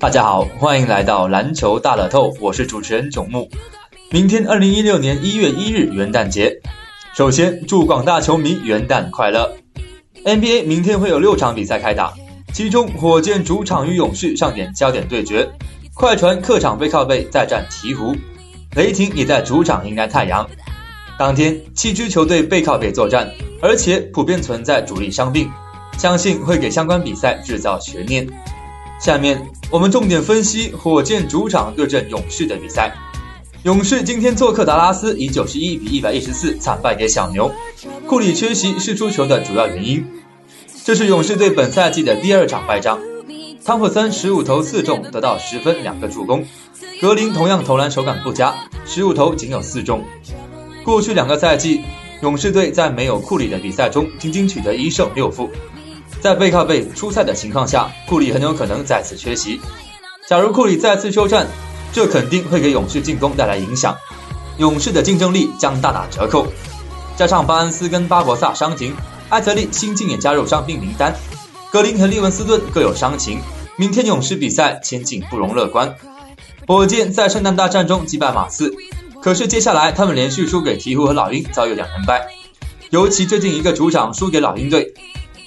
大家好，欢迎来到篮球大乐透，我是主持人囧木。明天二零一六年一月一日元旦节，首先祝广大球迷元旦快乐。NBA 明天会有六场比赛开打，其中火箭主场与勇士上演焦点对决，快船客场背靠背再战鹈鹕，雷霆也在主场迎来太阳。当天七支球队背靠背作战，而且普遍存在主力伤病，相信会给相关比赛制造悬念。下面我们重点分析火箭主场对阵勇士的比赛。勇士今天做客达拉斯，以九十一比一百一十四惨败给小牛。库里缺席是出球的主要原因。这是勇士队本赛季的第二场败仗。汤普森十五投四中，得到十分两个助攻。格林同样投篮手感不佳，十五投仅有四中。过去两个赛季，勇士队在没有库里的比赛中仅仅取得一胜六负。在背靠背出赛的情况下，库里很有可能再次缺席。假如库里再次休战，这肯定会给勇士进攻带来影响，勇士的竞争力将大打折扣。加上巴恩斯跟巴博萨伤停，艾泽利新近也加入伤病名单，格林和利文斯顿各有伤情，明天勇士比赛前景不容乐观。火箭在圣诞大战中击败马刺，可是接下来他们连续输给鹈鹕和老鹰，遭遇两连败，尤其最近一个主场输给老鹰队。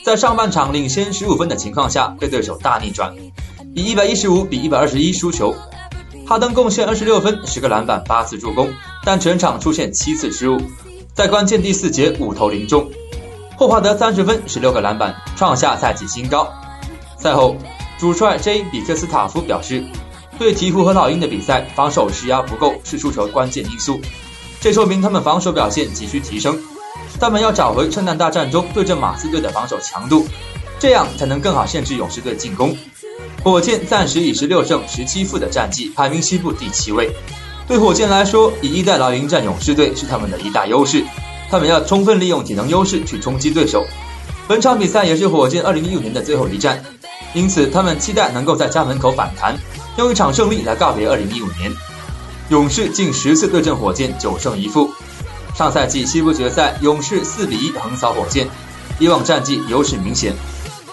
在上半场领先十五分的情况下，被对手大逆转，以一百一十五比一百二十一输球。哈登贡献二十六分、十个篮板、八次助攻，但全场出现七次失误，在关键第四节五投零中。霍华德三十分、十六个篮板，创下赛季新高。赛后，主帅 J 比克斯塔夫表示，对鹈鹕和老鹰的比赛防守施压不够是输球关键因素，这说明他们防守表现急需提升。他们要找回圣诞大战中对阵马刺队的防守强度，这样才能更好限制勇士队进攻。火箭暂时以十六胜十七负的战绩排名西部第七位。对火箭来说，以一代劳迎战勇士队是他们的一大优势，他们要充分利用体能优势去冲击对手。本场比赛也是火箭二零一五年的最后一战，因此他们期待能够在家门口反弹，用一场胜利来告别二零一五年。勇士近十次对阵火箭九胜一负。上赛季西部决赛，勇士四比一横扫火箭，以往战绩优势明显。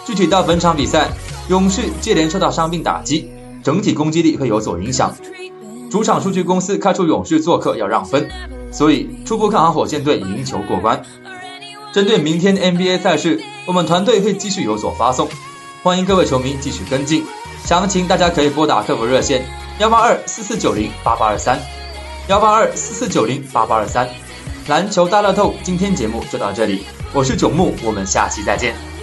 具体到本场比赛，勇士接连受到伤病打击，整体攻击力会有所影响。主场数据公司开出勇士做客要让分，所以初步看好火箭队赢球过关。针对明天 NBA 赛事，我们团队会继续有所发送，欢迎各位球迷继续跟进。详情大家可以拨打客服热线幺八二四四九零八八二三，幺八二四四九零八八二三。篮球大乐透，今天节目就到这里，我是九木，我们下期再见。